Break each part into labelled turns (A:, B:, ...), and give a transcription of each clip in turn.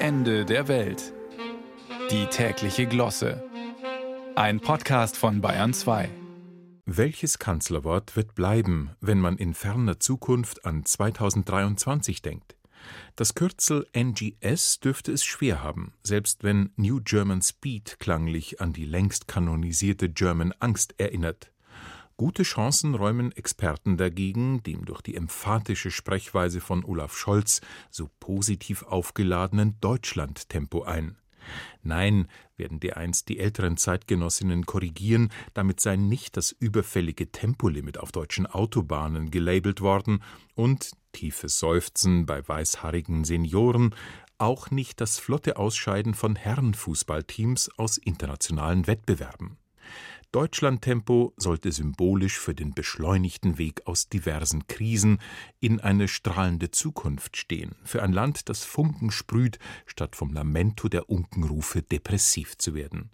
A: Ende der Welt. Die tägliche Glosse. Ein Podcast von Bayern 2.
B: Welches Kanzlerwort wird bleiben, wenn man in ferner Zukunft an 2023 denkt? Das Kürzel NGS dürfte es schwer haben, selbst wenn New German Speed klanglich an die längst kanonisierte German Angst erinnert. Gute Chancen räumen Experten dagegen dem durch die emphatische Sprechweise von Olaf Scholz so positiv aufgeladenen Deutschlandtempo ein. Nein, werden dereinst die älteren Zeitgenossinnen korrigieren, damit sei nicht das überfällige Tempolimit auf deutschen Autobahnen gelabelt worden und tiefes Seufzen bei weißhaarigen Senioren auch nicht das flotte Ausscheiden von Herrenfußballteams aus internationalen Wettbewerben. Deutschlandtempo sollte symbolisch für den beschleunigten Weg aus diversen Krisen in eine strahlende Zukunft stehen, für ein Land, das Funken sprüht, statt vom Lamento der Unkenrufe depressiv zu werden.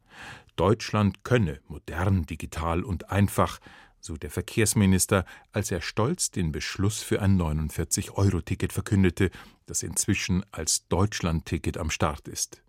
B: Deutschland könne modern, digital und einfach, so der Verkehrsminister, als er stolz den Beschluss für ein 49-Euro-Ticket verkündete, das inzwischen als Deutschland-Ticket am Start ist.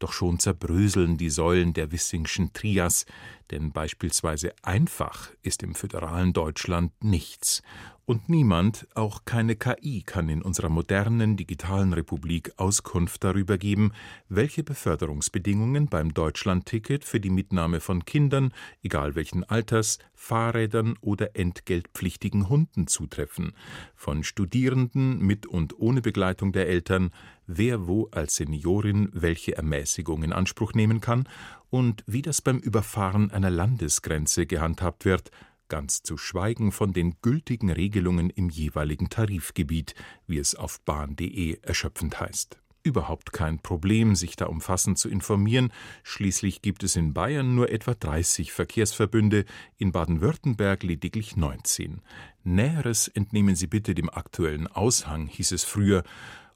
B: Doch schon zerbröseln die Säulen der Wissingschen Trias, denn beispielsweise einfach ist im föderalen Deutschland nichts. Und niemand, auch keine KI, kann in unserer modernen digitalen Republik Auskunft darüber geben, welche Beförderungsbedingungen beim Deutschlandticket für die Mitnahme von Kindern, egal welchen Alters, Fahrrädern oder entgeltpflichtigen Hunden zutreffen, von Studierenden mit und ohne Begleitung der Eltern, wer wo als Seniorin welche Ermäßigung in Anspruch nehmen kann und wie das beim Überfahren einer Landesgrenze gehandhabt wird, ganz zu schweigen von den gültigen Regelungen im jeweiligen Tarifgebiet, wie es auf bahn.de erschöpfend heißt. Überhaupt kein Problem, sich da umfassend zu informieren. Schließlich gibt es in Bayern nur etwa 30 Verkehrsverbünde, in Baden-Württemberg lediglich 19. Näheres entnehmen Sie bitte dem aktuellen Aushang, hieß es früher,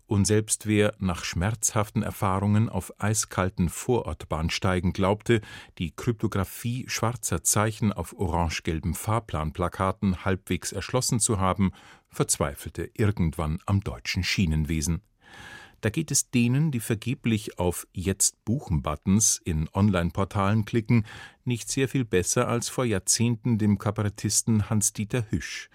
B: und selbst wer nach schmerzhaften Erfahrungen auf eiskalten Vorortbahnsteigen glaubte, die Kryptographie schwarzer Zeichen auf orange-gelben Fahrplanplakaten halbwegs erschlossen zu haben, verzweifelte irgendwann am deutschen Schienenwesen. Da geht es denen, die vergeblich auf Jetzt buchen Buttons in Online-Portalen klicken, nicht sehr viel besser als vor Jahrzehnten dem Kabarettisten Hans-Dieter Hüsch.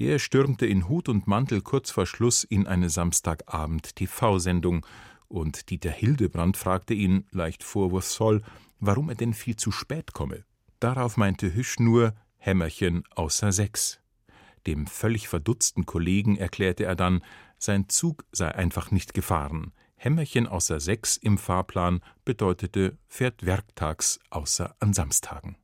B: Der stürmte in Hut und Mantel kurz vor Schluss in eine Samstagabend-TV-Sendung, und Dieter Hildebrand fragte ihn, leicht vorwurfsvoll, warum er denn viel zu spät komme. Darauf meinte Hüsch nur Hämmerchen außer sechs. Dem völlig verdutzten Kollegen erklärte er dann, sein Zug sei einfach nicht gefahren. Hämmerchen außer sechs im Fahrplan bedeutete fährt werktags außer an Samstagen.